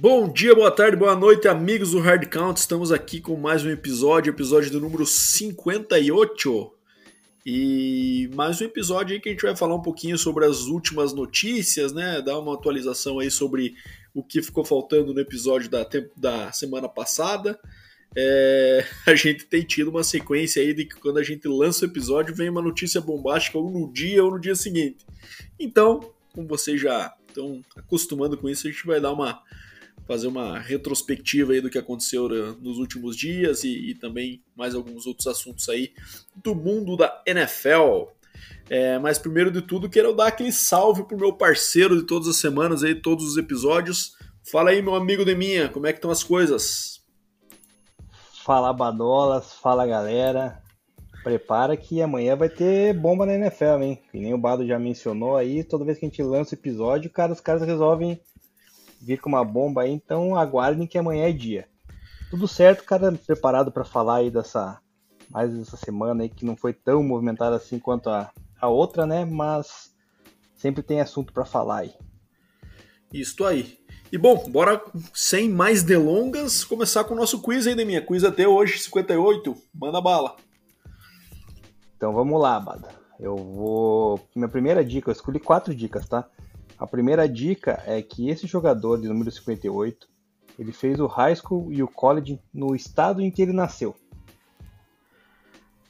Bom dia, boa tarde, boa noite, amigos do Hard Count. Estamos aqui com mais um episódio, episódio do número 58. E mais um episódio aí que a gente vai falar um pouquinho sobre as últimas notícias, né? Dar uma atualização aí sobre o que ficou faltando no episódio da, da semana passada. É, a gente tem tido uma sequência aí de que quando a gente lança o episódio vem uma notícia bombástica ou no dia ou no dia seguinte. Então, como vocês já estão acostumando com isso, a gente vai dar uma fazer uma retrospectiva aí do que aconteceu né, nos últimos dias e, e também mais alguns outros assuntos aí do mundo da NFL. É, mas primeiro de tudo, quero dar aquele salve pro meu parceiro de todas as semanas aí, todos os episódios. Fala aí, meu amigo de minha, como é que estão as coisas? Fala Badolas, fala galera. Prepara que amanhã vai ter bomba na NFL, hein? Que nem o Bado já mencionou aí, toda vez que a gente lança o episódio, cara, os caras resolvem vir com uma bomba aí, então aguardem que amanhã é dia. Tudo certo, cara, preparado para falar aí dessa mais essa semana aí que não foi tão movimentada assim quanto a, a outra, né? Mas sempre tem assunto para falar aí. Isto aí. E bom, bora sem mais delongas começar com o nosso quiz aí, minha Quiz até hoje, 58. Manda bala. Então vamos lá, Bada. Eu vou. Minha primeira dica, eu escolhi quatro dicas, tá? A primeira dica é que esse jogador de número 58, ele fez o high school e o college no estado em que ele nasceu.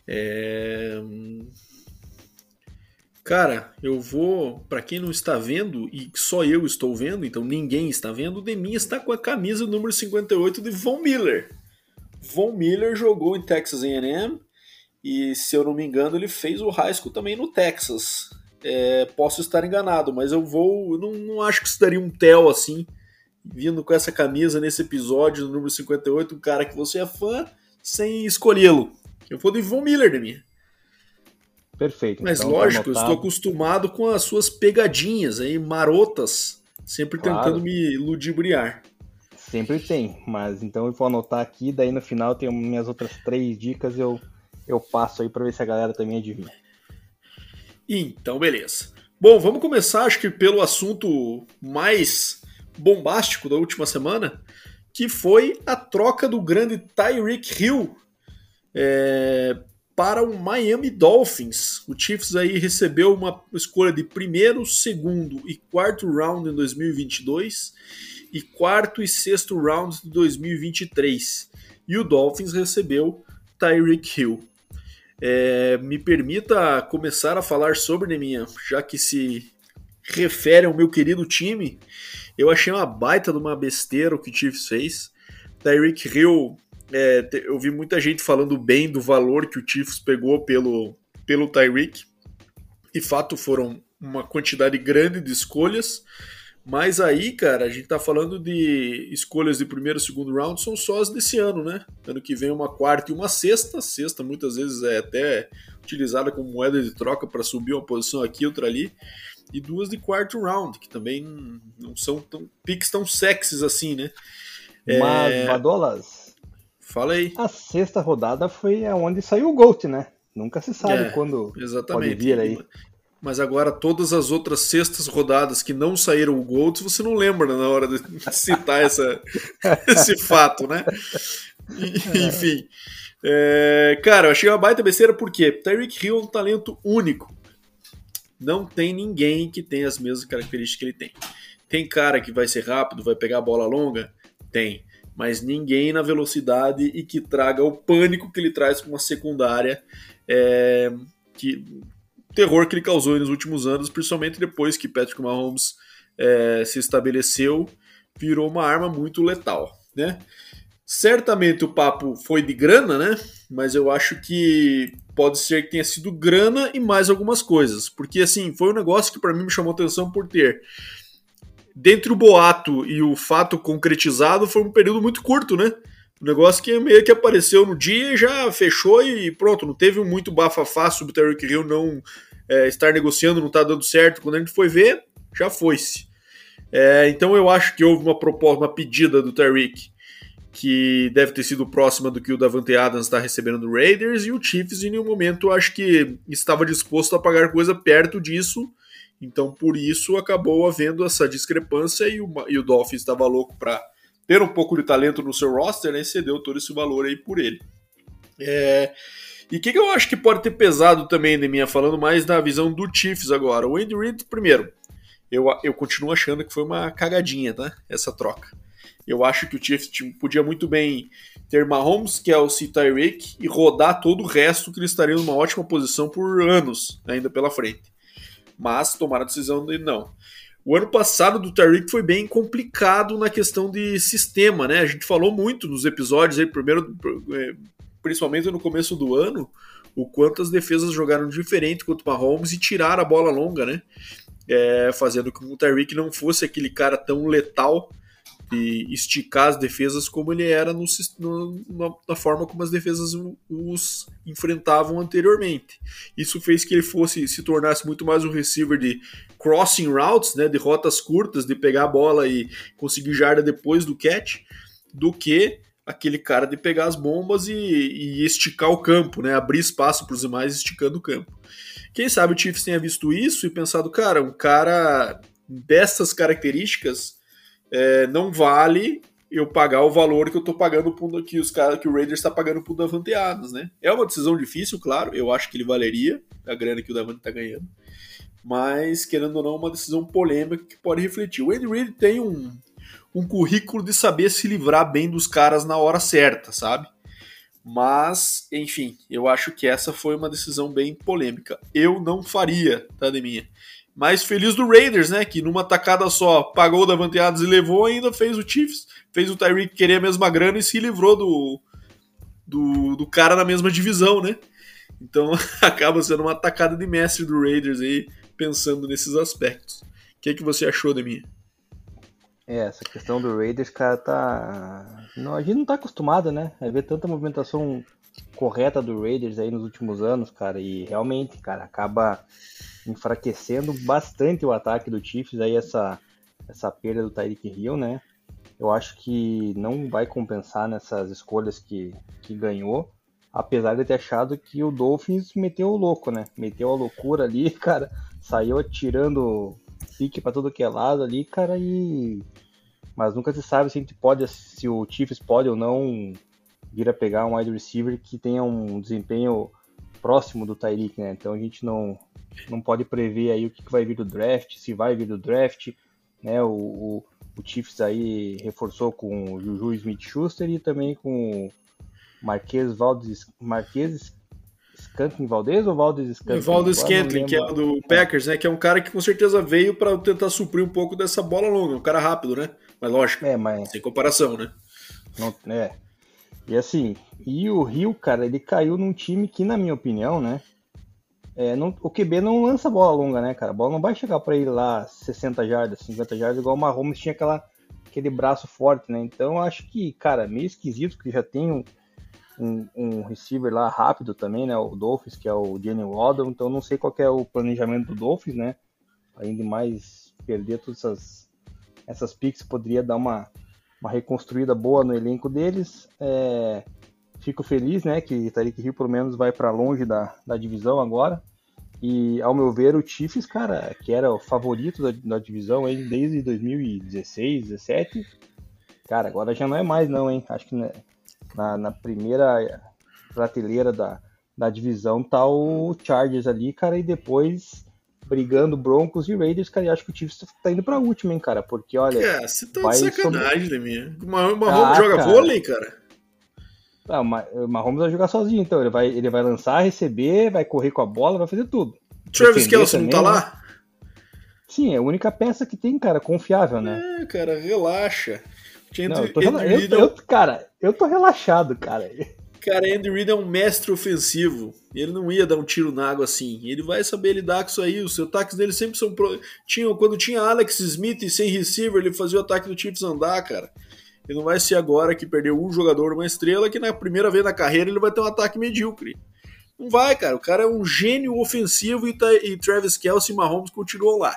É... Cara, eu vou, para quem não está vendo e só eu estou vendo, então ninguém está vendo, o Deminha está com a camisa número 58 de Von Miller. Von Miller jogou em Texas A&M e, se eu não me engano, ele fez o high school também no Texas. É, posso estar enganado, mas eu vou. Eu não, não acho que isso daria um tel assim, vindo com essa camisa nesse episódio, no número 58, um cara que você é fã, sem escolhê-lo. Eu vou de Von Miller de mim. Perfeito. Mas então, lógico, eu estou acostumado com as suas pegadinhas aí, marotas, sempre claro. tentando me ludibriar. Sempre tem, mas então eu vou anotar aqui, daí no final tem minhas outras três dicas, eu, eu passo aí para ver se a galera também adivinha. Então, beleza. Bom, vamos começar, acho que pelo assunto mais bombástico da última semana, que foi a troca do grande Tyreek Hill é, para o Miami Dolphins. O Chiefs aí recebeu uma escolha de primeiro, segundo e quarto round em 2022 e quarto e sexto round de 2023. E o Dolphins recebeu Tyreek Hill. É, me permita começar a falar sobre Neminha, já que se refere ao meu querido time, eu achei uma baita de uma besteira o que o Chiefs fez. Tyreek Hill, é, eu vi muita gente falando bem do valor que o Chiefs pegou pelo, pelo Tyreek, e fato foram uma quantidade grande de escolhas. Mas aí, cara, a gente tá falando de escolhas de primeiro e segundo round, são só as desse ano, né? Ano que vem uma quarta e uma sexta. Sexta muitas vezes é até utilizada como moeda de troca para subir uma posição aqui, outra ali. E duas de quarto round, que também não são tão picks tão sexys assim, né? Mas, é... Badolas. Fala aí. A sexta rodada foi onde ssaio o Gold, né? Nunca se sabe é, quando exatamente. pode vir aí mas agora todas as outras sextas rodadas que não saíram o Golds, você não lembra na hora de citar essa, esse fato, né? Enfim. É, cara, eu achei uma baita besteira porque Tyreek Hill é um talento único. Não tem ninguém que tenha as mesmas características que ele tem. Tem cara que vai ser rápido, vai pegar a bola longa? Tem. Mas ninguém na velocidade e que traga o pânico que ele traz para uma secundária é, que terror que ele causou nos últimos anos, principalmente depois que Patrick Mahomes é, se estabeleceu, virou uma arma muito letal, né? Certamente o papo foi de grana, né? Mas eu acho que pode ser que tenha sido grana e mais algumas coisas, porque assim foi um negócio que para mim me chamou atenção por ter dentre o boato e o fato concretizado foi um período muito curto, né? Um negócio que meio que apareceu no dia e já fechou e pronto, não teve muito bafafá sobre o Tyreek Hill não é, estar negociando, não tá dando certo. Quando a gente foi ver, já foi-se. É, então eu acho que houve uma proposta, uma pedida do Tyreek que deve ter sido próxima do que o Davante Adams está recebendo do Raiders e o Chiefs em nenhum momento acho que estava disposto a pagar coisa perto disso. Então por isso acabou havendo essa discrepância e o, e o Dolphins estava louco para ter um pouco de talento no seu roster, né, cedeu todo esse valor aí por ele. É, e o que, que, eu acho que pode ter pesado também, minha falando mais da visão do Chiefs agora. O Andy Reid, primeiro, eu, eu continuo achando que foi uma cagadinha, tá? Essa troca. Eu acho que o Chiefs podia muito bem ter Mahomes, Kelsey e Tyreek e rodar todo o resto que eles estariam numa ótima posição por anos ainda pela frente. Mas tomaram a decisão de não. O ano passado do Tyreek foi bem complicado na questão de sistema, né? A gente falou muito nos episódios aí, primeiro, é, principalmente no começo do ano, o quanto as defesas jogaram diferente contra o Mahomes e tiraram a bola longa, né? É, fazendo com que o Tyreek não fosse aquele cara tão letal de esticar as defesas como ele era no, no, na forma como as defesas os enfrentavam anteriormente. Isso fez que ele fosse se tornasse muito mais um receiver de crossing routes, né, de rotas curtas, de pegar a bola e conseguir jarda depois do catch, do que aquele cara de pegar as bombas e, e esticar o campo, né, abrir espaço para os demais esticando o campo. Quem sabe o Chiefs tenha visto isso e pensado, cara, um cara dessas características é, não vale eu pagar o valor que eu tô pagando pro, que os caras que o Raiders está pagando pro Davante Adams, né? É uma decisão difícil, claro. Eu acho que ele valeria a grana que o Davante tá ganhando. Mas, querendo ou não, uma decisão polêmica que pode refletir. O Andy Reid tem um, um currículo de saber se livrar bem dos caras na hora certa, sabe? Mas, enfim, eu acho que essa foi uma decisão bem polêmica. Eu não faria, tá, de minha. Mas feliz do Raiders, né? Que numa tacada só pagou o Davante Adams e levou, ainda fez o Chiefs, fez o Tyreek querer a mesma grana e se livrou do, do, do cara na mesma divisão, né? Então acaba sendo uma tacada de mestre do Raiders aí, pensando nesses aspectos. O que, é que você achou da minha? É, essa questão do Raiders, cara, tá. Não, a gente não tá acostumado, né? A ver tanta movimentação correta do Raiders aí nos últimos anos, cara, e realmente, cara, acaba enfraquecendo bastante o ataque do Chiefs, aí essa, essa perda do Tyreek Hill, né? Eu acho que não vai compensar nessas escolhas que, que ganhou, apesar de ter achado que o Dolphins meteu o louco, né? Meteu a loucura ali, cara, saiu atirando pique para todo que é lado ali, cara, e mas nunca se sabe se pode, se o Chiefs pode ou não vir a pegar um wide receiver que tenha um desempenho próximo do Tyreek, né? Então a gente não, não pode prever aí o que, vai vir do draft, se vai vir do draft, né? O, o, o Chiefs aí reforçou com o Juju Smith-Schuster e também com o Marquês Valdes, Marquês Scantling Valdez ou Valdes Scantling? Valdes Scantling, que é do Packers, né? Que é um cara que com certeza veio para tentar suprir um pouco dessa bola longa, um cara rápido, né? Mas lógico, é, mas... sem comparação, né? Não, é. E assim, e o Rio, cara, ele caiu num time que, na minha opinião, né? É, não, o QB não lança bola longa, né, cara? A bola não vai chegar para ele lá 60 jardas, 50 jardas, igual o Mahomes tinha aquela, aquele braço forte, né? Então eu acho que, cara, meio esquisito que já tem um, um, um, receiver lá rápido também, né? O Dolphins, que é o Jenny Waddle. Então não sei qual é o planejamento do Dolphins, né? Ainda mais perder todas essas, essas picks poderia dar uma, uma reconstruída boa no elenco deles. É, fico feliz, né, que Tariq Hill pelo menos vai para longe da, da divisão agora. E, ao meu ver, o Chiefs, cara, que era o favorito da, da divisão hein, desde 2016, 17, cara, agora já não é mais não, hein? Acho que na, na primeira prateleira da, da divisão tá o Chargers ali, cara, e depois brigando Broncos e Raiders, cara, e acho que o Chiefs tá indo pra última, hein, cara, porque, olha... É, você tá de sacanagem, sobre... minha. O Mahomes ah, joga cara. vôlei, cara? Ah, o Mahomes vai jogar sozinho, então. Ele vai, ele vai lançar, receber, vai correr com a bola, vai fazer tudo. Travis Kelce não tá lá? Né? Sim, é a única peça que tem, cara, confiável, né? É, cara, relaxa. Não, eu tô rela... eu, eu, cara, eu tô relaxado, cara. Cara, Andy Reid é um mestre ofensivo. Ele não ia dar um tiro na água assim. Ele vai saber lidar com isso aí. Os ataques dele sempre são. Pro... Tinha, quando tinha Alex Smith sem receiver, ele fazia o ataque do Chiefs andar, cara. Ele não vai ser agora que perdeu um jogador, uma estrela, que na primeira vez na carreira ele vai ter um ataque medíocre. Não vai, cara. O cara é um gênio ofensivo e, tá, e Travis Kelsey e Mahomes continuam lá.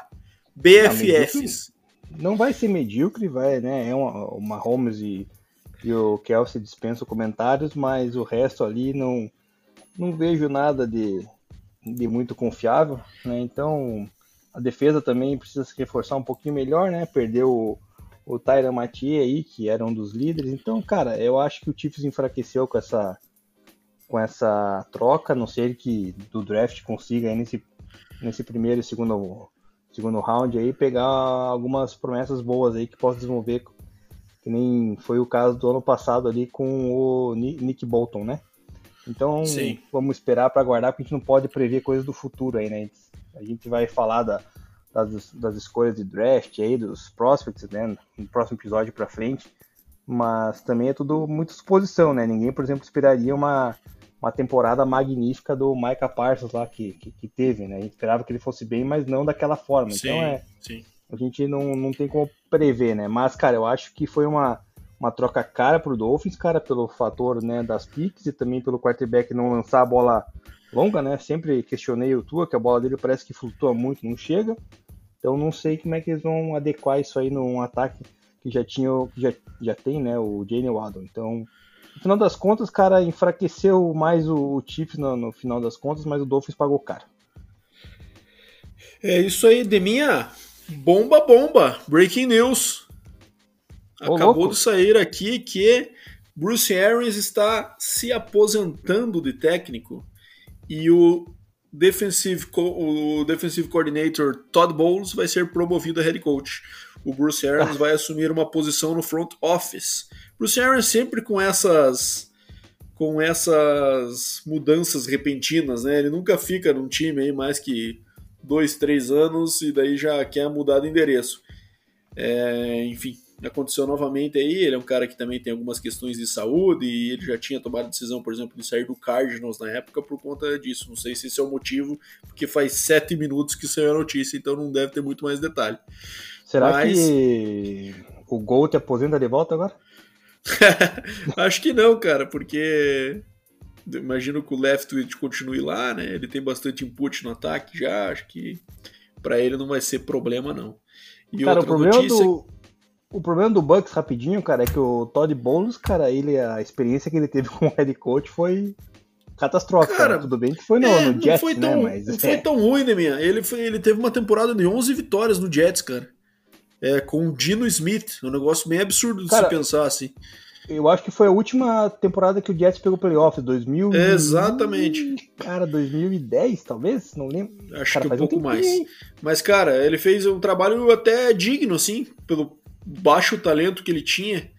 BFFs. Não, vai ser medíocre, vai, né? É uma, o Mahomes e, e o Kelsey dispensam comentários, mas o resto ali não, não vejo nada de, de muito confiável, né? Então a defesa também precisa se reforçar um pouquinho melhor, né? Perdeu o Tyron Mathieu aí, que era um dos líderes. Então, cara, eu acho que o Chiefs enfraqueceu com essa com essa troca, não sei que do draft consiga aí nesse, nesse primeiro e segundo, segundo round aí pegar algumas promessas boas aí que possa desenvolver, que nem foi o caso do ano passado ali com o Nick Bolton, né? Então Sim. vamos esperar para aguardar, porque a gente não pode prever coisas do futuro aí, né? A gente vai falar da, das, das escolhas de draft aí, dos prospects, né? No próximo episódio para frente. Mas também é tudo muito suposição, né? Ninguém, por exemplo, esperaria uma, uma temporada magnífica do Micah Parsons lá que, que, que, teve, né? A gente esperava que ele fosse bem, mas não daquela forma. Sim, então é. Sim. A gente não, não tem como prever, né? Mas, cara, eu acho que foi uma, uma troca cara pro Dolphins, cara, pelo fator né, das picks e também pelo quarterback não lançar a bola longa, né? Sempre questionei o Tua, que a bola dele parece que flutua muito, não chega. Então não sei como é que eles vão adequar isso aí num ataque que já tinha, já, já tem, né, o Jane Waddle. Então no final das contas, cara, enfraqueceu mais o, o Chiefs no, no, final das contas, mas o Dolphins pagou caro. É isso aí, Deminha. Bomba, bomba. Breaking news. Ô, Acabou louco. de sair aqui que Bruce Arians está se aposentando de técnico e o defensive, o defensive coordinator Todd Bowles vai ser promovido a head coach. O Bruce Arians vai assumir uma posição no front office. Bruce Arians sempre com essas com essas mudanças repentinas, né? Ele nunca fica num time aí mais que dois, três anos e daí já quer mudar de endereço. É, enfim, aconteceu novamente aí. Ele é um cara que também tem algumas questões de saúde e ele já tinha tomado a decisão, por exemplo, de sair do Cardinals na época por conta disso. Não sei se esse é o motivo, porque faz sete minutos que saiu a notícia, então não deve ter muito mais detalhe. Será Mas... que o Gol te aposenta de volta agora? Acho que não, cara, porque imagino que o Leftwich continue lá, né? Ele tem bastante input no ataque já, acho que para ele não vai ser problema não. E cara, o problema notícia... do o problema do Bucks rapidinho, cara, é que o Todd Bowles, cara, ele a experiência que ele teve com o head coach foi catastrófica. Cara, Tudo bem que foi no, é, no Jets, foi né, tão, né? Mas, não é. foi tão ruim, né, minha? Ele, foi, ele teve uma temporada de 11 vitórias no Jets, cara é, com o Dino Smith. Um negócio meio absurdo de Cara, se pensar assim. Eu acho que foi a última temporada que o Jets pegou playoff, 2000. Exatamente. Cara, 2010, talvez? Não lembro. Acho cara, que um pouco um mais. Mas, cara, ele fez um trabalho até digno, assim, pelo baixo talento que ele tinha.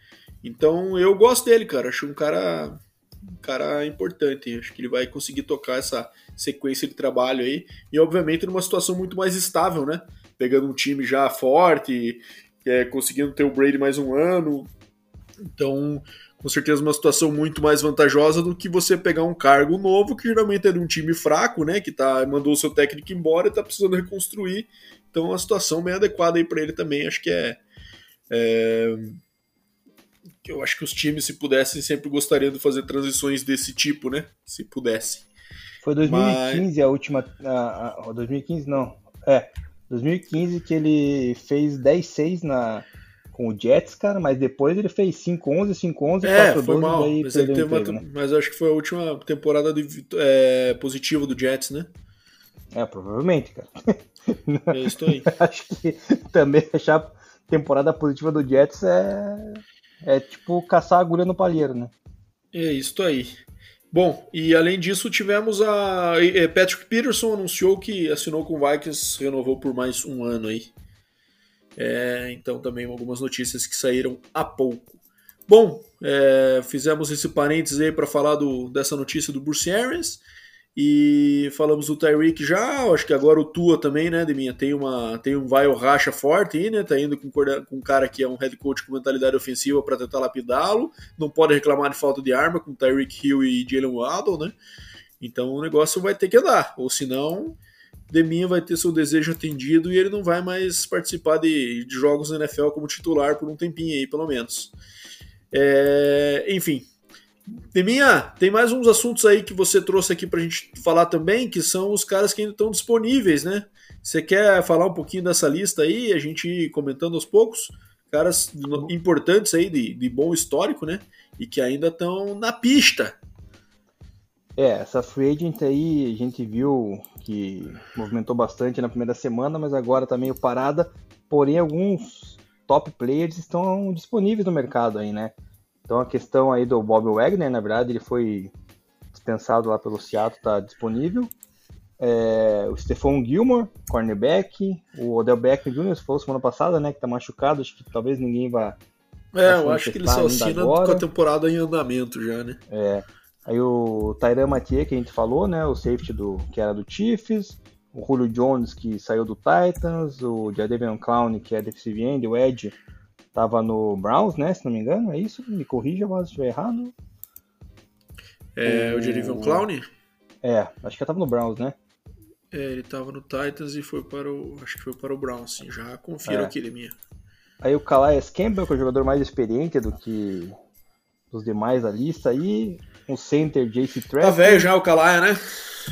Então, eu gosto dele, cara. Acho um cara, um cara importante. Acho que ele vai conseguir tocar essa sequência de trabalho aí. E, obviamente, numa situação muito mais estável, né? Pegando um time já forte, é, conseguindo ter o Brady mais um ano. Então, com certeza uma situação muito mais vantajosa do que você pegar um cargo novo, que geralmente é de um time fraco, né, que tá mandou o seu técnico embora e tá precisando reconstruir. Então, uma situação bem adequada aí para ele também, acho que é, é eu acho que os times, se pudessem, sempre gostariam de fazer transições desse tipo, né? Se pudessem. Foi 2015 Mas... a última. A, a, 2015 não. É, 2015 que ele fez 10-6 na com o Jets, cara, mas depois ele fez 5-11, 5-11, é, 4 foi mal, daí mas, ele teve emprego, uma, né? mas acho que foi a última temporada de, é, positiva do Jets, né? É, provavelmente, cara. É isso aí. acho que também achar temporada positiva do Jets é, é tipo caçar agulha no palheiro, né? É isso aí. Bom, e além disso tivemos a Patrick Peterson anunciou que assinou com o Vikings, renovou por mais um ano aí. É, então também algumas notícias que saíram há pouco. Bom, é, fizemos esse parênteses aí para falar do, dessa notícia do Bruce Arians. E falamos do Tyreek já, acho que agora o Tua também, né, Deminha? Tem, uma, tem um vai racha forte aí, né? Tá indo com, com um cara que é um head coach com mentalidade ofensiva para tentar lapidá-lo. Não pode reclamar de falta de arma com Tyreek Hill e Jalen Waddle, né? Então o negócio vai ter que andar, ou senão Deminha vai ter seu desejo atendido e ele não vai mais participar de, de jogos na NFL como titular por um tempinho aí, pelo menos. É, enfim, Deminha, tem mais uns assuntos aí que você trouxe aqui pra gente falar também, que são os caras que ainda estão disponíveis, né? Você quer falar um pouquinho dessa lista aí, a gente ir comentando aos poucos? Caras importantes aí, de, de bom histórico, né? E que ainda estão na pista. É, essa free agent aí a gente viu que movimentou bastante na primeira semana, mas agora tá meio parada. Porém, alguns top players estão disponíveis no mercado aí, né? Então a questão aí do Bob Wagner, na verdade, ele foi dispensado lá pelo Seattle, está disponível. É, o Stephon Gilmore, cornerback, o Odell Beckham Jr., falou semana passada, né, que tá machucado, acho que talvez ninguém vá. É, eu acho que ele só assina agora. com a temporada em andamento já, né? É. Aí o Tyran Mathieu, que a gente falou, né, o safety do, que era do Chiefs, o Julio Jones, que saiu do Titans, o Jadavion Clown, que é defensive end, o Ed, tava no Browns, né, se não me engano, é isso? Me corrija se estiver errado. É, o, o Jadavion Clown? É, acho que eu tava no Browns, né? É, ele tava no Titans e foi para o. Acho que foi para o Browns, sim. Já confiro é. aqui, ele minha. Aí o Calais Campbell, que é o jogador mais experiente do que os demais da lista aí. O center JC Trevor. Tá velho já o Calais, né?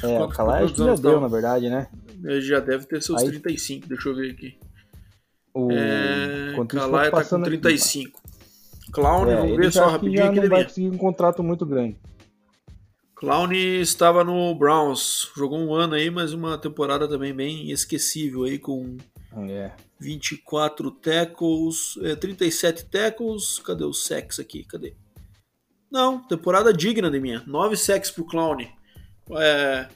É, Quanto, o Calais já deu, na verdade, né? Ele já deve ter seus aí... 35, deixa eu ver aqui. O é, Calais tá com 35. Aqui. Clown, é, vamos ver só rapidinho. Já não vai conseguir um contrato muito grande. Clown estava no Browns, jogou um ano aí, mas uma temporada também bem esquecível aí com é. 24 tackles, é, 37 tackles, cadê o sex aqui? Cadê? Não, temporada digna de minha, 9 sacks pro Clown. É,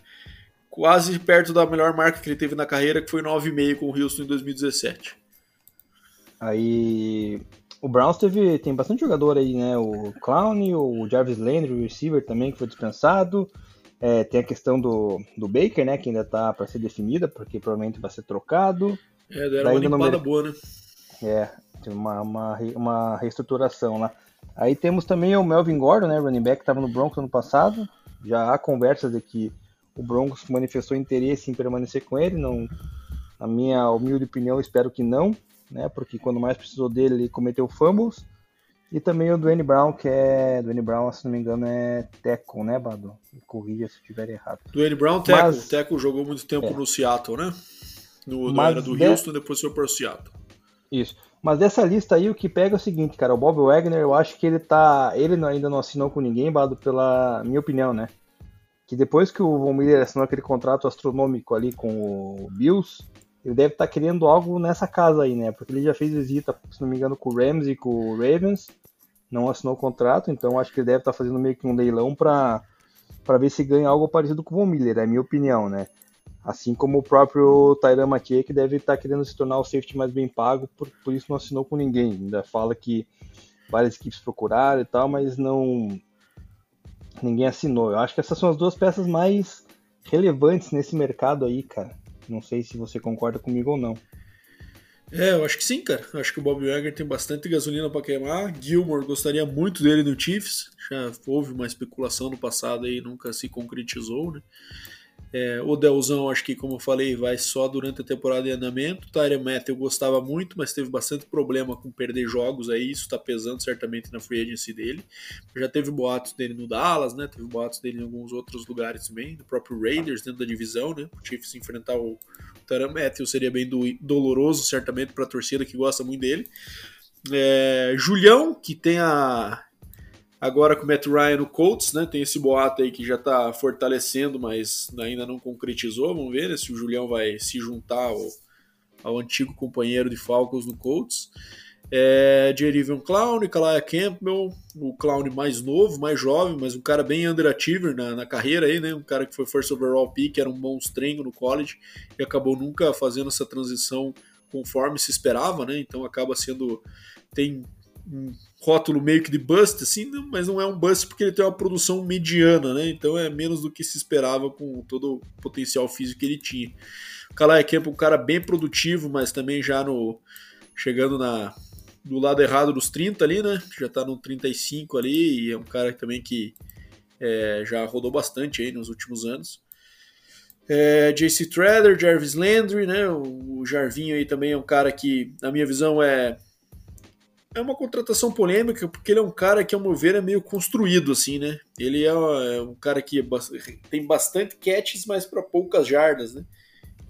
quase perto da melhor marca que ele teve na carreira, que foi 9,5 com o Houston em 2017. Aí o Browns teve, tem bastante jogador aí, né? O Clown, o Jarvis Landry, o receiver também, que foi dispensado. É, tem a questão do, do Baker, né? Que ainda tá para ser definida, porque provavelmente vai ser trocado. É, deram uma limpada boa, né? É, tem uma, uma, uma reestruturação lá. Aí temos também o Melvin Gordon, né? Running back que estava no Broncos ano passado. Já há conversas de que o Broncos manifestou interesse em permanecer com ele. Não, na minha humilde opinião, espero que não né? Porque quando mais precisou dele, ele cometeu fumbles. E também o Dwayne Brown, que é. Dwayne Brown, se não me engano, é Teco, né, Bado? Me corrija se estiver errado. Dwayne Brown, Teco. Mas, Teco jogou muito tempo é. no Seattle, né? No, Mas era do de... Houston, depois foi para o Seattle. Isso. Mas dessa lista aí, o que pega é o seguinte, cara. O Bob Wagner, eu acho que ele tá. Ele ainda não assinou com ninguém, Bado, pela minha opinião, né? Que depois que o Von Miller assinou aquele contrato astronômico ali com o Bills, ele deve estar tá querendo algo nessa casa aí, né? Porque ele já fez visita, se não me engano, com o Rams e com o Ravens, não assinou o contrato, então acho que ele deve estar tá fazendo meio que um leilão para para ver se ganha algo parecido com o Von Miller, é minha opinião, né? Assim como o próprio Tyran Mathieu, que deve estar tá querendo se tornar o safety mais bem pago, por, por isso não assinou com ninguém. Ainda fala que várias equipes procuraram e tal, mas não ninguém assinou. Eu acho que essas são as duas peças mais relevantes nesse mercado aí, cara. Não sei se você concorda comigo ou não. É, eu acho que sim, cara. Eu acho que o Bob Wagner tem bastante gasolina para queimar. Gilmore gostaria muito dele no Chiefs. Já houve uma especulação no passado e nunca se concretizou, né? É, o Delzão, acho que, como eu falei, vai só durante a temporada em andamento. Tyre Matt eu gostava muito, mas teve bastante problema com perder jogos aí. Isso está pesando certamente na free agency dele. Já teve boatos dele no Dallas, né? Teve boatos dele em alguns outros lugares também, no próprio Raiders, dentro da divisão, né? O Chiefs enfrentar o Tyre Matthew seria bem do, doloroso, certamente, para a torcida que gosta muito dele. É, Julião, que tem a Agora com o Matt Ryan no Colts, né? Tem esse boato aí que já está fortalecendo, mas ainda não concretizou. Vamos ver né, se o Julião vai se juntar ao, ao antigo companheiro de Falcons no Colts. É, Jerivion Clown, Kalaya Campbell, o Clown mais novo, mais jovem, mas um cara bem underachiever na, na carreira aí, né? Um cara que foi first overall pick, era um monstrengo no college e acabou nunca fazendo essa transição conforme se esperava, né? Então acaba sendo tem um rótulo meio que de bust, assim, mas não é um bust porque ele tem uma produção mediana, né? Então é menos do que se esperava com todo o potencial físico que ele tinha. O Kalai Camp é um cara bem produtivo, mas também já no chegando na do lado errado dos 30 ali, né? Já tá no 35 ali e é um cara também que é, já rodou bastante aí nos últimos anos. É, JC Treader, Jarvis Landry, né? O Jarvinho aí também é um cara que, na minha visão, é é uma contratação polêmica porque ele é um cara que, ao meu ver, é meio construído, assim, né? Ele é, é um cara que tem bastante catches, mas para poucas jardas, né?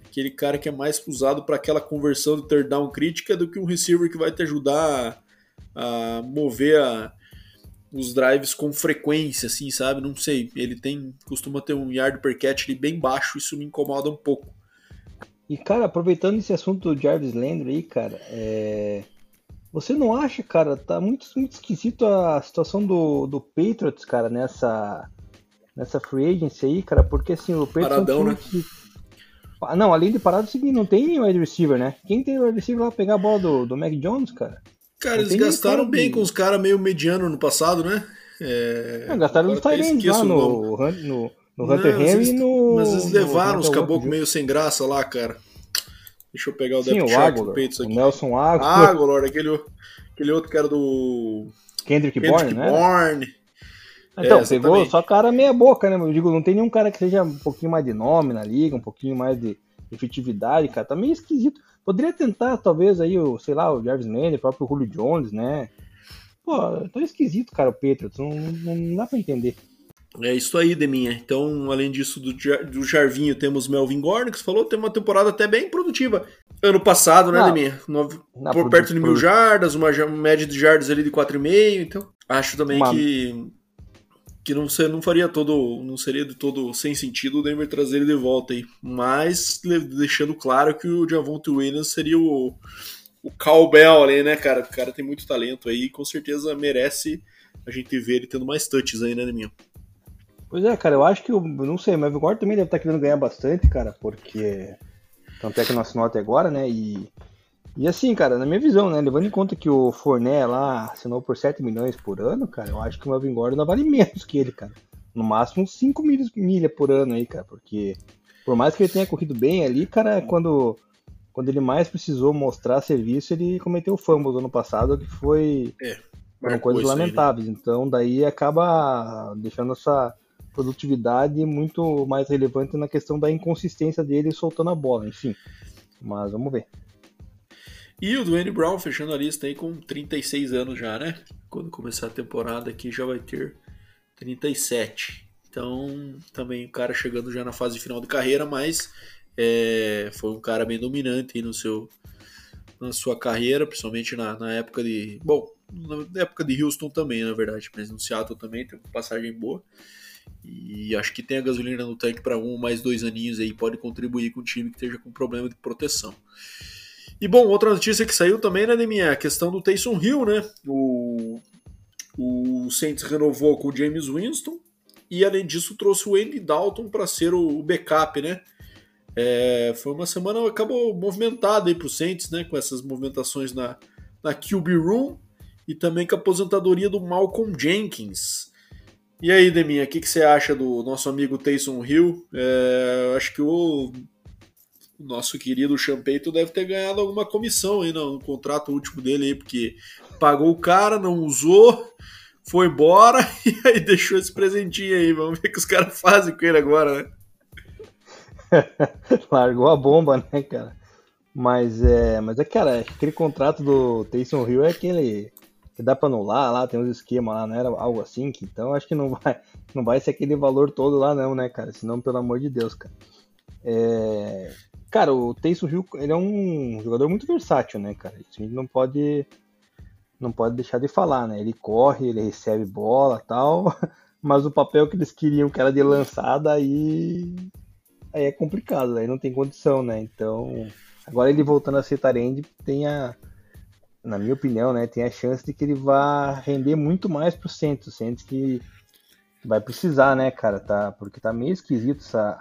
Aquele cara que é mais usado para aquela conversão de third down crítica do que um receiver que vai te ajudar a, a mover a, os drives com frequência, assim, sabe? Não sei. Ele tem costuma ter um yard per catch ali bem baixo, isso me incomoda um pouco. E, cara, aproveitando esse assunto do Jarvis Landry aí, cara, é Você não acha, cara? Tá muito, muito esquisito a situação do, do Patriots, cara, nessa, nessa free agency aí, cara, porque assim, o Patriots Paradão, é um né? que... Ah, Não, além de parado, o seguinte, não tem wide receiver, né? Quem tem wide receiver lá pegar a bola do, do Mac Jones, cara? Cara, Não eles gastaram cara bem de- com os caras meio mediano no passado, né? É... Não, gastaram nos até Tyrants lá no, no, no Hunter Henry e no. Mas eles no- levaram os no- caboclos meio sem graça lá, cara. Deixa eu pegar o Sim, depth o chart do Peitos o aqui. Nelson Aguilar, Aguilar, aquele, aquele outro cara do Kendrick, Kendrick Bourne, né? Bourne. Então, É, pegou só cara meia boca, né? Eu digo, não tem nenhum cara que seja um pouquinho mais de nome na liga, um pouquinho mais de efetividade, cara. Tá meio esquisito. Poderia tentar, talvez, aí, o, sei lá, o Jarvis Landry, o próprio Julio Jones, né? Pô, tá esquisito, cara, o Patriots. Não, não, não dá pra entender. É isso aí, Deminha. Então, além disso, do, do Jarvinho, temos Melvin Gordon, que você falou, tem uma temporada até bem produtiva. Ano passado, né, Não. Deminha? Nove- Na por perto de mil jardas, uma média de jardas ali de 4,5. Então, acho também Uma- que que não, não faria todo, não seria de todo sem sentido o Denver trazer ele de volta aí. Mas deixando claro que o Javonte Williams seria o, o cowbell ali, né, cara? O cara tem muito talento aí e com certeza merece a gente ver ele tendo mais touches aí, né, Deminha? Pois é, cara, eu acho que o. eu Não sei, o Melvin Gordon também deve estar querendo ganhar bastante, cara, porque. Tanto é que não assinou até agora, né? E. E assim, cara, na minha visão, né? Levando em conta que o Fournet lá assinou por 7 milhões por ano, cara, eu acho que o Melvin Gordon vale menos que ele, cara. No máximo uns 5 milhas, milha por ano aí, cara, porque por mais que ele tenha corrido bem ali, cara, quando, quando ele mais precisou mostrar serviço, ele cometeu fumble do ano passado, que foi foram Marcou coisas isso aí, né? lamentáveis. Então, daí acaba deixando essa produtividade muito mais relevante na questão da inconsistência dele soltando a bola, enfim. Mas vamos ver. E o Dwayne Brown fechando a lista aí com 36 anos já, né? Quando começar a temporada aqui já vai ter 37. Então, também o cara chegando já na fase final de carreira, mas é, foi um cara bem dominante no seu, na sua carreira, principalmente na, na época de. Bom, na época de Houston também, na verdade, mas no Seattle também tem uma passagem boa. E acho que tem a gasolina no tanque para um mais dois aninhos aí, pode contribuir com um time que esteja com problema de proteção. E bom, outra notícia que saiu também, né, Deminha? A questão do Taysom Hill, né? O, o Saints renovou com o James Winston e além disso trouxe o Andy Dalton para ser o, o backup, né? É, foi uma semana acabou movimentada aí para o Saints, né? Com essas movimentações na, na QB Room e também com a aposentadoria do Malcolm Jenkins. E aí, Deminha, o que, que você acha do nosso amigo Taysom Hill? É, acho que o o nosso querido Champeito deve ter ganhado alguma comissão aí no, no contrato último dele aí, porque pagou o cara, não usou, foi embora e aí deixou esse presentinho aí. Vamos ver o que os caras fazem com ele agora, né? Largou a bomba, né, cara? Mas é, mas é, cara, aquele contrato do Taysom Hill é aquele que dá pra anular lá, tem uns esquemas lá, não era algo assim, que, então acho que não vai, não vai ser aquele valor todo lá não, né, cara? Senão, pelo amor de Deus, cara. É, cara, o Taysom Hill, ele é um jogador muito versátil, né, cara? Isso a gente não pode não pode deixar de falar, né? Ele corre, ele recebe bola, tal, mas o papel que eles queriam que era de lançada aí aí é complicado, aí não tem condição, né? Então, agora ele voltando a ser Tarend tem a, na minha opinião, né, tem a chance de que ele vá render muito mais pro Santos, Santos que vai precisar, né, cara, tá? Porque tá meio esquisito essa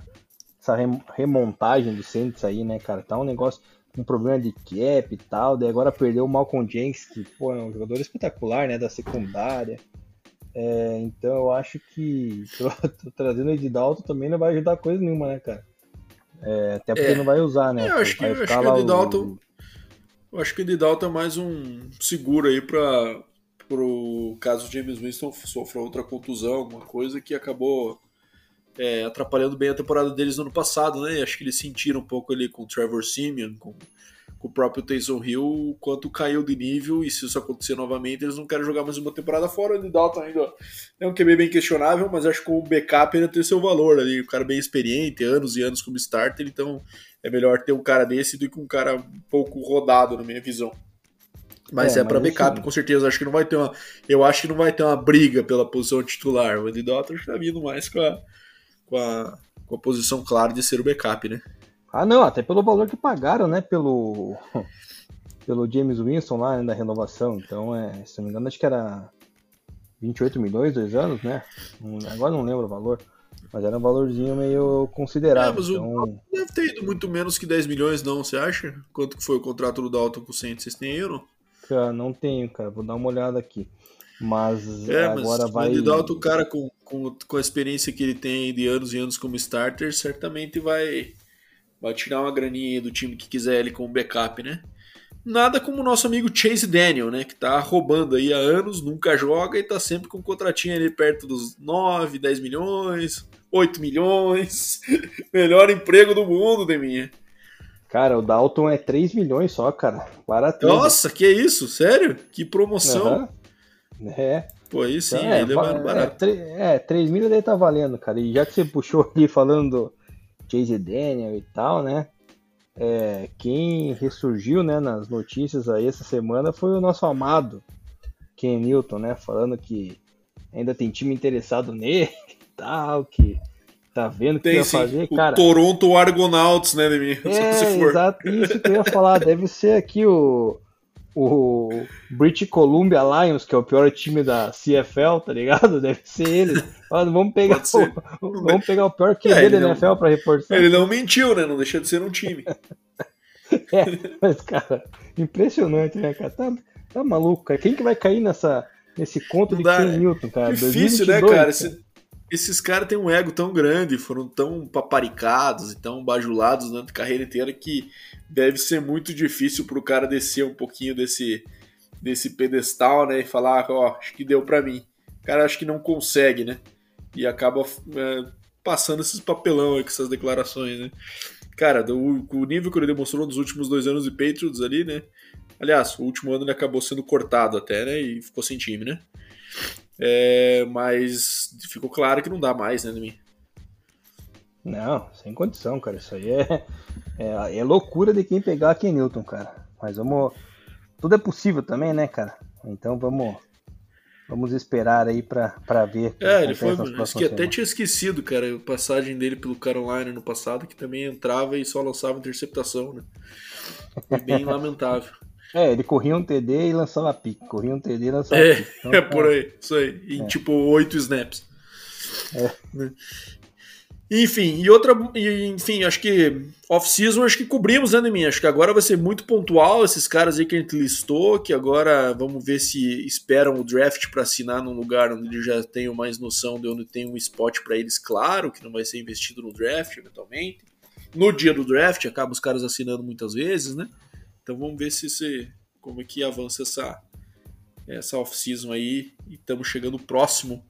essa rem- remontagem do Santos aí, né, cara? Tá um negócio com problema de cap e tal, daí agora perdeu o Malcolm Jenkins, que pô, é um jogador espetacular, né, da secundária. É, então eu acho que trazendo o Ed Dalton também não vai ajudar coisa nenhuma, né, cara? É, até porque É. não vai usar, né? Eu acho que- vai eu acho que o Ed Dalton- Eu acho que o Didalto é mais um seguro aí para pro caso o James Winston sofra outra contusão, alguma coisa que acabou é, atrapalhando bem a temporada deles no ano passado, né? Acho que eles sentiram um pouco ali com o Trevor Simeon, com o próprio Taysom Hill, o quanto caiu de nível e se isso acontecer novamente, eles não querem jogar mais uma temporada fora. O Didalton ainda é um QB bem questionável, mas acho que o backup ele tem seu valor ali. Um cara bem experiente, anos e anos como starter, então é melhor ter um cara desse do que um cara um pouco rodado, na minha visão. Mas É, é, pra mas backup, com certeza. Acho que não vai ter uma. Eu acho que não vai ter uma briga pela posição titular. O Andy Dalton acho que tá vindo mais com a, com a, com a posição clara de ser o backup, né? Ah, não, até pelo valor que pagaram, né? Pelo. pelo James Winston lá, né, da renovação. Então, é, se não me engano, acho que era 28 milhões, dois anos, né? Agora não lembro o valor. Mas era um valorzinho meio considerável. É, mas então... o deve ter ido muito menos que 10 milhões, não, você acha? Quanto que foi o contrato do Dalton com o Saints? Vocês têm euro? Cara, não tenho, cara. Vou dar uma olhada aqui. Mas é, agora mas vai. O Dalton, cara, com, com, com a experiência que ele tem de anos e anos como starter, certamente vai, vai tirar uma graninha do time que quiser ele como backup, né? Nada como o nosso amigo Chase Daniel, né? Que tá roubando aí há anos, nunca joga e tá sempre com um contratinho ali perto dos 9, 10 milhões, 8 milhões. Melhor emprego do mundo, Deminha. Cara, o Dalton é 3 milhões só, cara. Barato. Nossa, que isso? Sério? Que promoção. Uhum. É. Pô, aí sim, então, é, ele é barato. É, 3 mil daí tá valendo, cara. E já que você puxou ali falando do Chase Daniel e tal, né? É, quem ressurgiu né, nas notícias aí essa semana foi o nosso amado Ken Newton, né? Falando que ainda tem time interessado nele e tal, que tá vendo o que ia fazer, o cara. Toronto Argonauts, né, Demi? É, se for. exato, isso que eu ia falar. Deve ser aqui o o British Columbia Lions, que é o pior time da CFL, tá ligado? Deve ser ele. vamos pegar, o, vamos pegar o pior QB é, da NFL para reportar. Ele não mentiu, né? Não deixa de ser um time. é, mas, cara, impressionante, né, cara? Tá, tá maluco, cara. Quem que vai cair nessa, nesse conto não de dá, Ken né? Newton, cara? Difícil, 2022, né, cara? cara. Esse, esses caras têm um ego tão grande, foram tão paparicados e tão bajulados durante a carreira inteira que deve ser muito difícil para o cara descer um pouquinho desse, desse pedestal, né? E falar, ó, oh, acho que deu para mim. O cara acho que não consegue, né? E acaba é, passando esses papelão aí com essas declarações, né? Cara, do, o nível que ele demonstrou nos últimos dois anos de Patriots ali, né? Aliás, o último ano ele acabou sendo cortado até, né? E ficou sem time, né? É, mas ficou claro que não dá mais, né, mim? Não, sem condição, cara. Isso aí é, é, é loucura de quem pegar aqui Newton, cara. Mas vamos. Tudo é possível também, né, cara? Então vamos. Vamos esperar aí pra, pra ver. É, ele foi. Acho que até tinha esquecido, cara, a passagem dele pelo Carolina no passado, que também entrava e só lançava interceptação, né? Bem lamentável. É, ele corria um TD e lançava pique. Corria um TD e lançava é, pique. Então, é por aí, isso aí. Em é. tipo oito snaps. É. Né? Enfim, e outra. Enfim, acho que off-season acho que cobrimos, né, mim? Acho que agora vai ser muito pontual esses caras aí que a gente listou, que agora vamos ver se esperam o draft para assinar num lugar onde eles já tenham mais noção de onde tem um spot para eles, claro, que não vai ser investido no draft eventualmente. No dia do draft, acaba os caras assinando muitas vezes, né? Então vamos ver se, se como é que avança essa, essa off-season aí. E estamos chegando próximo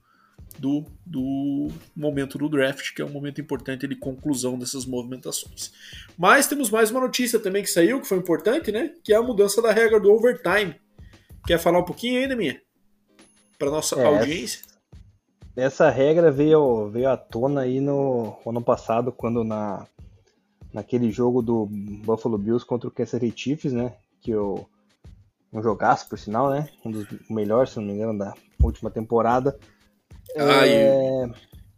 do, do momento do draft, que é um momento importante de conclusão dessas movimentações. Mas temos mais uma notícia também que saiu, que foi importante, né? Que é a mudança da regra do overtime. Quer falar um pouquinho ainda, minha? Para nossa é, audiência? Essa regra veio, veio à tona aí no ano passado, quando na, naquele jogo do Buffalo Bills contra o Kansas City Chiefs, né? Que eu um jogaço, por sinal, né? Um dos melhores, se não me engano, da última temporada. Ah, é...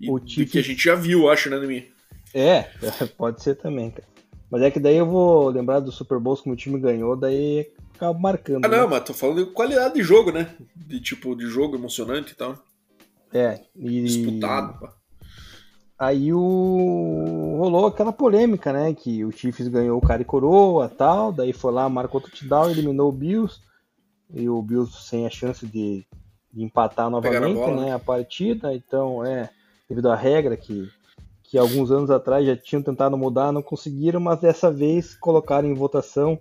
e, o Chiefs... que a gente já viu, acho, né, Nemi? É, pode ser também, cara. Mas é que daí eu vou lembrar do Super Bowl como o time ganhou, daí acaba marcando. Ah, não, né? mas tô falando de qualidade de jogo, né? De tipo, de jogo emocionante e tal. É, e... Disputado, pá. Aí o... rolou aquela polêmica, né? Que o Chiefs ganhou o cara e coroa tal, daí foi lá, marcou o touchdown, eliminou o Bills, e o Bills sem a chance de, de empatar novamente a, né, a partida. Então, é, devido à regra que, que alguns anos atrás já tinham tentado mudar, não conseguiram, mas dessa vez colocaram em votação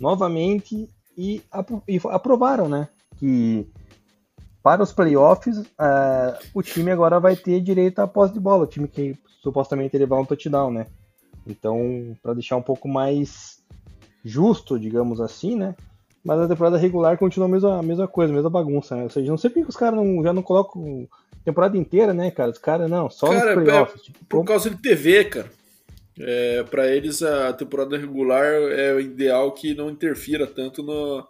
novamente e, e aprovaram, né? Que para os playoffs, uh, o time agora vai ter direito à posse de bola, o time que supostamente ele vai um touchdown, né? Então, para deixar um pouco mais justo, digamos assim, né? Mas a temporada regular continua a mesma, a mesma coisa, a mesma bagunça, né? Ou seja, não sei porque os caras não, já não colocam temporada inteira, né, cara? Os caras, não, só cara, nos playoffs. É, tipo, por como... causa de TV, cara. É, para eles, a temporada regular é o ideal que não interfira tanto no,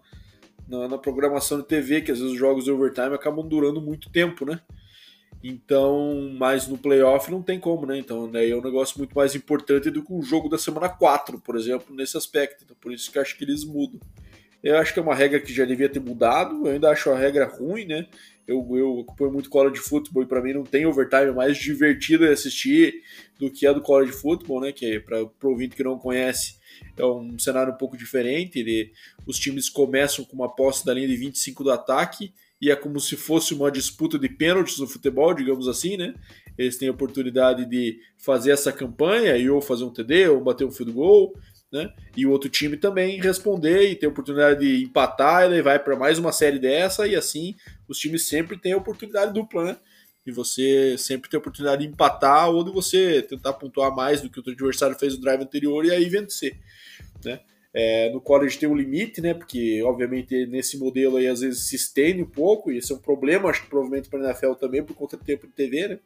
na, na, programação de TV, que às vezes os jogos de overtime acabam durando muito tempo, né? Então, mas no playoff não tem como, né? Então, daí é um negócio muito mais importante do que um jogo da semana 4, por exemplo, nesse aspecto. Então, por isso que acho que eles mudam. Eu acho que é uma regra que já devia ter mudado. Eu ainda acho a regra ruim, né? Eu, eu acompanho muito college futebol e para mim não tem overtime mais divertido de assistir do que a do college futebol, né? Que é para o ouvinte que não conhece, é um cenário um pouco diferente. Ele, os times começam com uma posse da linha de 25 do ataque e é como se fosse uma disputa de pênaltis no futebol, digamos assim, né? Eles têm a oportunidade de fazer essa campanha e ou fazer um TD ou bater um field goal, né? E o outro time também responder e ter oportunidade de empatar, e vai para mais uma série dessa e assim os times sempre têm a oportunidade dupla, né? E você sempre tem a oportunidade de empatar ou de você tentar pontuar mais do que o adversário fez no drive anterior e aí vencer, né? É, no college tem um limite, né? Porque, obviamente, nesse modelo aí às vezes se estende um pouco, e esse é um problema, acho que provavelmente para a NFL também, por conta do tempo de TV, né?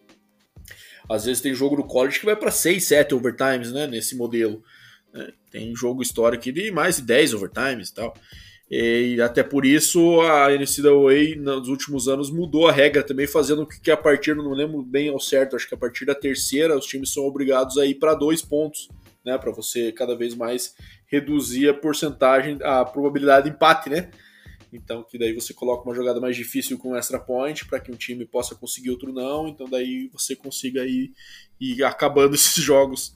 Às vezes tem jogo no college que vai para 6, 7 overtimes, né? Nesse modelo. Né? Tem jogo histórico de mais de 10 overtimes e tal. E até por isso a NCAA nos últimos anos mudou a regra também, fazendo que a partir, não lembro bem ao certo, acho que a partir da terceira os times são obrigados a ir para dois pontos, né? Para você cada vez mais reduzir a porcentagem, a probabilidade de empate, né? Então, que daí você coloca uma jogada mais difícil com extra point para que um time possa conseguir outro não. Então, daí você consiga ir, ir acabando esses jogos.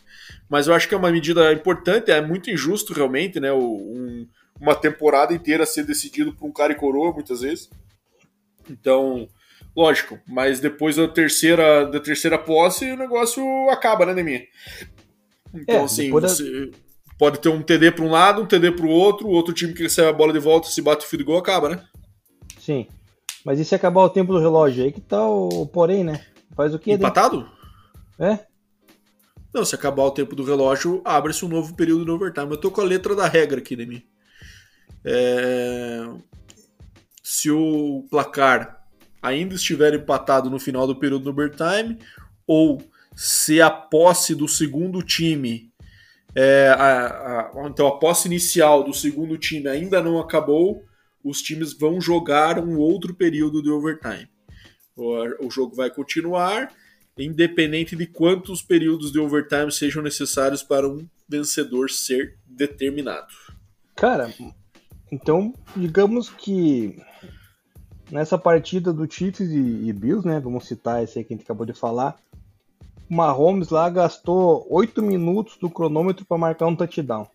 Mas eu acho que é uma medida importante, é muito injusto realmente, né? Um, uma temporada inteira ser decidido por um cara e coroa, muitas vezes. Então, lógico, mas depois da terceira, da terceira posse, o negócio acaba, né, Neminha? Então, é, assim, você. Da Pode ter um TD para um lado, um TD para o outro, o outro time que recebe a bola de volta, se bate o field goal, acaba, né? Sim. Mas e se acabar o tempo do relógio? Aí que tá o porém, né? Faz o quê? Empatado? É? Não, se acabar o tempo do relógio, abre-se um novo período de overtime. Eu tô com a letra da regra aqui, Demi. É... Se o placar ainda estiver empatado no final do período do overtime, ou se a posse do segundo time é, a, a, então a posse inicial do segundo time ainda não acabou, os times vão jogar um outro período de overtime. O, o jogo vai continuar, independente de quantos períodos de overtime sejam necessários para um vencedor ser determinado. Cara, então digamos que nessa partida do Chiefs e, e Bills, né? Vamos citar esse aí que a gente acabou de falar o Mahomes lá gastou 8 minutos do cronômetro para marcar um touchdown.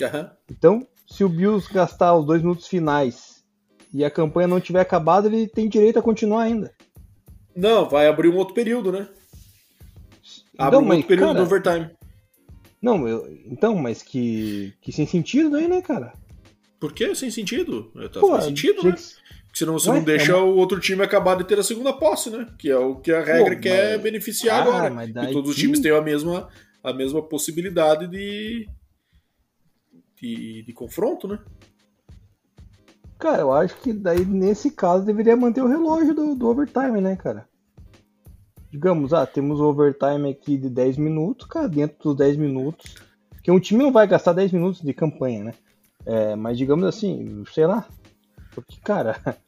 Uhum. Então, se o Bills gastar os dois minutos finais e a campanha não tiver acabado, ele tem direito a continuar ainda. Não, vai abrir um outro período, né? Abre então, um mas, outro período cara, do overtime. Não, eu, então, mas que, que sem sentido daí, né, cara? Por que sem sentido? Tá Pô, sentido, né? Que senão você Ué, não deixa é uma... o outro time acabar de ter a segunda posse, né? Que é o que a regra Pô, quer mas... beneficiar ah, agora. E todos os times têm a mesma, a mesma possibilidade de, de, de confronto, né? Cara, eu acho que daí nesse caso deveria manter o relógio do, do overtime, né, cara? Digamos, ah, temos o overtime aqui de 10 minutos, cara, dentro dos 10 minutos. Porque um time não vai gastar 10 minutos de campanha, né? É, mas digamos assim, sei lá. Porque, cara,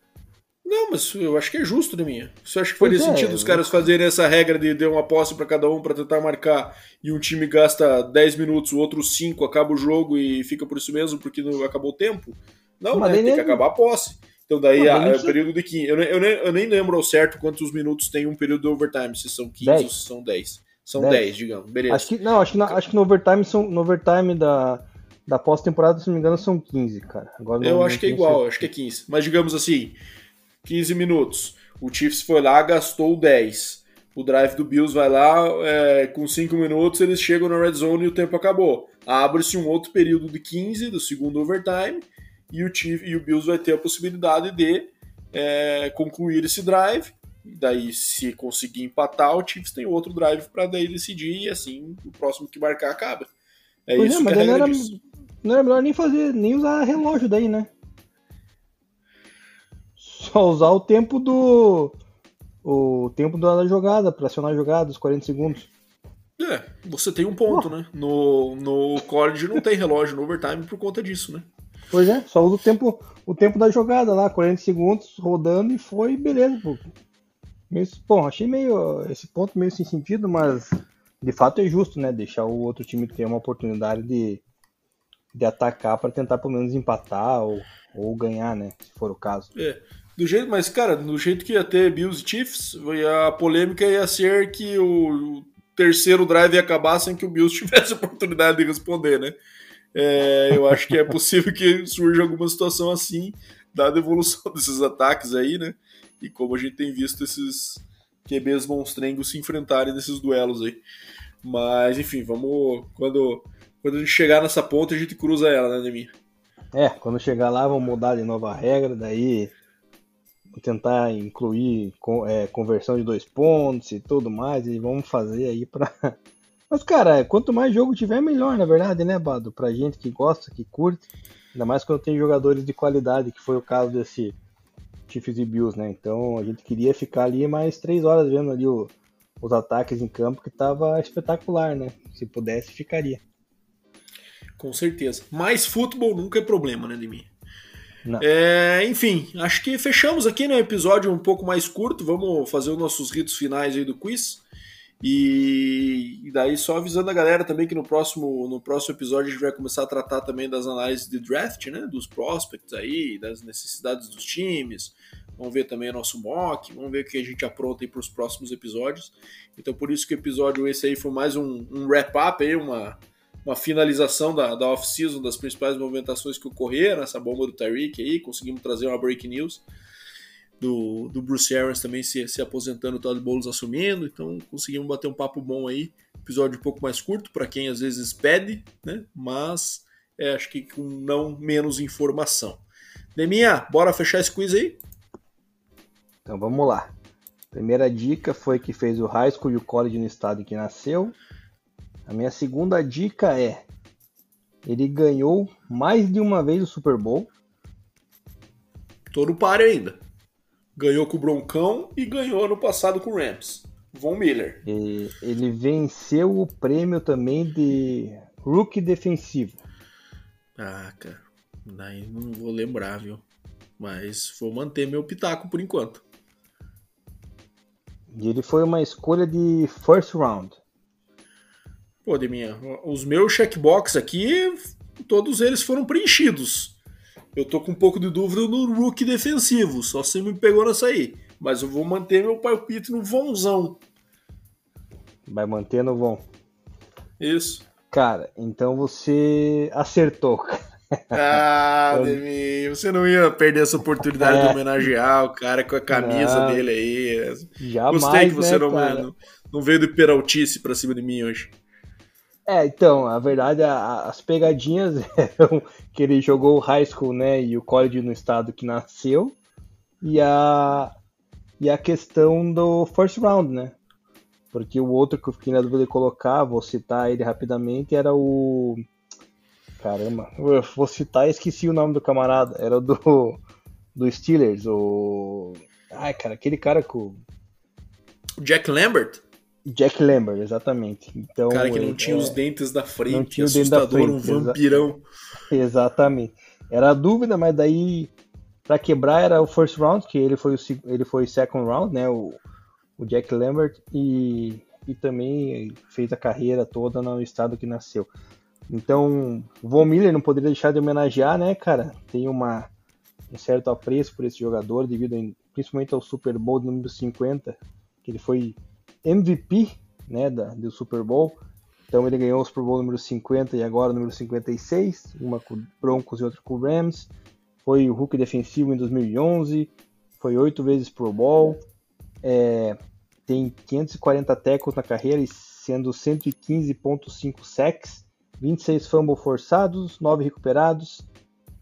Não, mas eu acho que é justo de minha. Você acha que faria é, sentido os caras fazerem essa regra de dar uma posse para cada um para tentar marcar e um time gasta 10 minutos, o outro 5, acaba o jogo e fica por isso mesmo porque não acabou o tempo? Não, mas né? Tem que acabar a posse. Então daí a, é o período de 15. Eu, eu, nem, eu nem lembro ao certo quantos minutos tem um período de overtime, se são 15 10. ou se são 10. São 10, 10 digamos. Beleza. Acho que, não, acho que, na, acho que no overtime são. No overtime da, da pós-temporada, se não me engano, são 15, cara. Agora, eu acho que é igual, acho que é 15. Mas digamos assim, 15 minutos. O Chiefs foi lá, gastou 10. O drive do Bills vai lá, é, com 5 minutos eles chegam na red zone e o tempo acabou. Abre-se um outro período de 15 do segundo overtime e o, Chief, e o Bills vai ter a possibilidade de é, concluir esse drive. Daí, se conseguir empatar, o Chiefs tem outro drive para daí decidir e assim o próximo que marcar acaba. É pois isso é, mas que é não, era, não era melhor nem fazer, nem usar relógio daí, né? Usar o tempo do. O tempo da jogada, para acionar a jogada, os 40 segundos. É, você tem um ponto, oh. né? No, no college não tem relógio no overtime por conta disso, né? Pois é, só usa o tempo, o tempo da jogada lá, 40 segundos rodando e foi, beleza, pô. bom, achei meio esse ponto meio sem sentido, mas de fato é justo, né? Deixar o outro time ter uma oportunidade de, de atacar para tentar pelo menos empatar ou, ou ganhar, né? Se for o caso. É. Do jeito, mas, cara, do jeito que ia ter Bills e Chiefs, a polêmica ia ser que o terceiro drive ia acabar sem que o Bills tivesse oportunidade de responder, né? É, eu acho que é possível que surja alguma situação assim, dada a evolução desses ataques aí, né? E como a gente tem visto esses QBs monstrengos se enfrentarem nesses duelos aí. Mas, enfim, vamos. Quando, quando a gente chegar nessa ponta, a gente cruza ela, né, Neminha? É, quando chegar lá, vamos mudar de nova regra, daí tentar incluir é, conversão de dois pontos e tudo mais, e vamos fazer aí pra. Mas, cara, quanto mais jogo tiver, melhor, na verdade, né, Bado? Pra gente que gosta, que curte, ainda mais quando tem jogadores de qualidade, que foi o caso desse Chiefs e Bills, né? Então a gente queria ficar ali mais três horas vendo ali o, os ataques em campo, que tava espetacular, né? Se pudesse, ficaria. Com certeza. Mais futebol nunca é problema, né, mim? É, enfim, acho que fechamos aqui, né? Episódio um pouco mais curto. Vamos fazer os nossos ritos finais aí do quiz. E, e, daí só avisando a galera também que no próximo, no próximo episódio a gente vai começar a tratar também das análises de draft, né? Dos prospects aí, das necessidades dos times. Vamos ver também o nosso mock, vamos ver o que a gente apronta aí para os próximos episódios. Então por isso que o episódio esse aí foi mais um, um wrap-up aí, uma, uma finalização da, da off-season, das principais movimentações que ocorreram, essa bomba do Tyreek aí, conseguimos trazer uma break news do, do Bruce Arians também se, se aposentando, o Todd Bowles assumindo, então conseguimos bater um papo bom aí, episódio um pouco mais curto, para quem às vezes pede, né, mas é, acho que com não menos informação. Deminha, bora fechar esse quiz aí? Então vamos lá. Primeira dica foi que fez o high school e o college no estado em que nasceu. A minha segunda dica é: ele ganhou mais de uma vez o Super Bowl. Tô no páreo ainda. Ganhou com o Broncão e ganhou ano passado com o Rams. Von Miller. E ele venceu o prêmio também de Rookie Defensivo. Ah, cara. Daí não vou lembrar, viu? Mas vou manter meu pitaco por enquanto. E ele foi uma escolha de first round. Pô, Deminha, os meus checkbox aqui, todos eles foram preenchidos. Eu tô com um pouco de dúvida no rookie defensivo, só se me pegou nessa aí. Mas eu vou manter meu palpite no vãozão. Vai manter no vão. Isso. Cara, então você acertou. Ah, Demi, você não ia perder essa oportunidade é. de homenagear o cara com a camisa não. dele aí. Jamais, Gostei que você né, não, não, não, veio de peraltice pra cima de mim hoje. É, então, a verdade, a, as pegadinhas eram que ele jogou o high school, né, e o college no estado que nasceu, e a, e a questão do first round, né, porque o outro que eu fiquei na dúvida de colocar, vou citar ele rapidamente, era o... Caramba, vou citar esqueci o nome do camarada, era do, do Steelers, o... Ai, cara, aquele cara com... Jack Lambert? Jack Lambert, exatamente. Então, cara que não tinha é, os dentes da frente, não tinha assustador, da frente, um vampirão. Exa exatamente. Era a dúvida, mas daí para quebrar era o first round, que ele foi o ele foi second round, né, o, o Jack Lambert e, e também fez a carreira toda no estado que nasceu. Então, o Von Miller não poderia deixar de homenagear, né, cara? Tem uma um certo apreço por esse jogador devido em, principalmente ao Super Bowl número 50, que ele foi MVP né, da, do Super Bowl. Então ele ganhou o Super Bowl número 50 e agora o número 56, uma com Broncos e outra com Rams. Foi o Hulk defensivo em 2011, foi oito vezes Pro Bowl, é, tem 540 tackles na carreira, sendo 115.5 sacks, 26 fumbles forçados, 9 recuperados,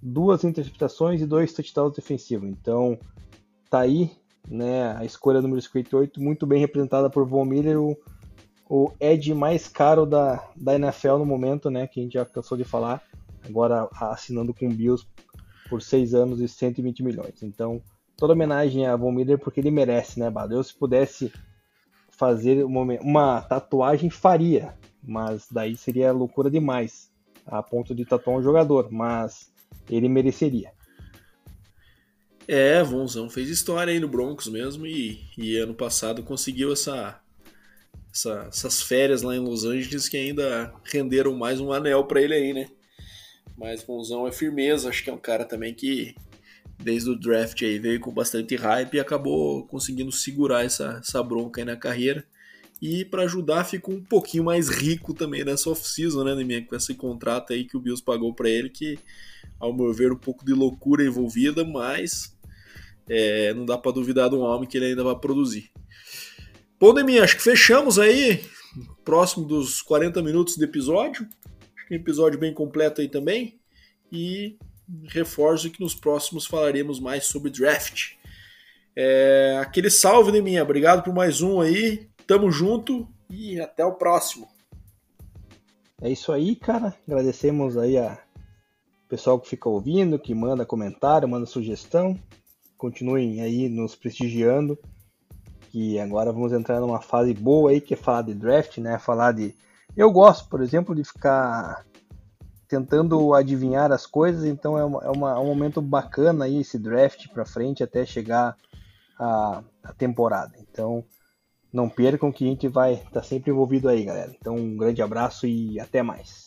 duas interceptações e dois touchdowns defensivos. Então tá aí né, a escolha número 58, muito bem representada por Von Miller, o, o Ed mais caro da, da NFL no momento, né, que a gente já cansou de falar, agora assinando com Bills por 6 anos e 120 milhões. Então, toda homenagem a Von Miller porque ele merece, né, Bado? Eu se pudesse fazer uma, uma tatuagem, faria, mas daí seria loucura demais, a ponto de tatuar um jogador, mas ele mereceria. É, Vonzão fez história aí no Broncos mesmo e, e ano passado conseguiu essa, essa, essas férias lá em Los Angeles que ainda renderam mais um anel para ele aí, né? Mas Vonzão é firmeza, acho que é um cara também que desde o draft aí veio com bastante hype e acabou conseguindo segurar essa, essa bronca aí na carreira. E para ajudar, ficou um pouquinho mais rico também nessa off-season, né, Neminha? Com esse contrato aí que o Bills pagou para ele, que, ao meu ver, um pouco de loucura envolvida, mas é, não dá para duvidar de um homem que ele ainda vai produzir. Neminha, acho que fechamos aí, próximo dos 40 minutos de episódio. Acho que é um episódio bem completo aí também. E reforço que nos próximos falaremos mais sobre draft. É, aquele salve, Neminha. Obrigado por mais um aí. Tamo junto e até o próximo. É isso aí, cara. Agradecemos aí a pessoal que fica ouvindo, que manda comentário, manda sugestão. Continuem aí nos prestigiando. Que agora vamos entrar numa fase boa aí, que é falar de draft, né? Falar de. Eu gosto, por exemplo, de ficar tentando adivinhar as coisas, então é, uma, é, uma, é um momento bacana aí esse draft para frente até chegar a, a temporada. Então, não percam que a gente vai estar tá sempre envolvido aí, galera. Então, um grande abraço e até mais.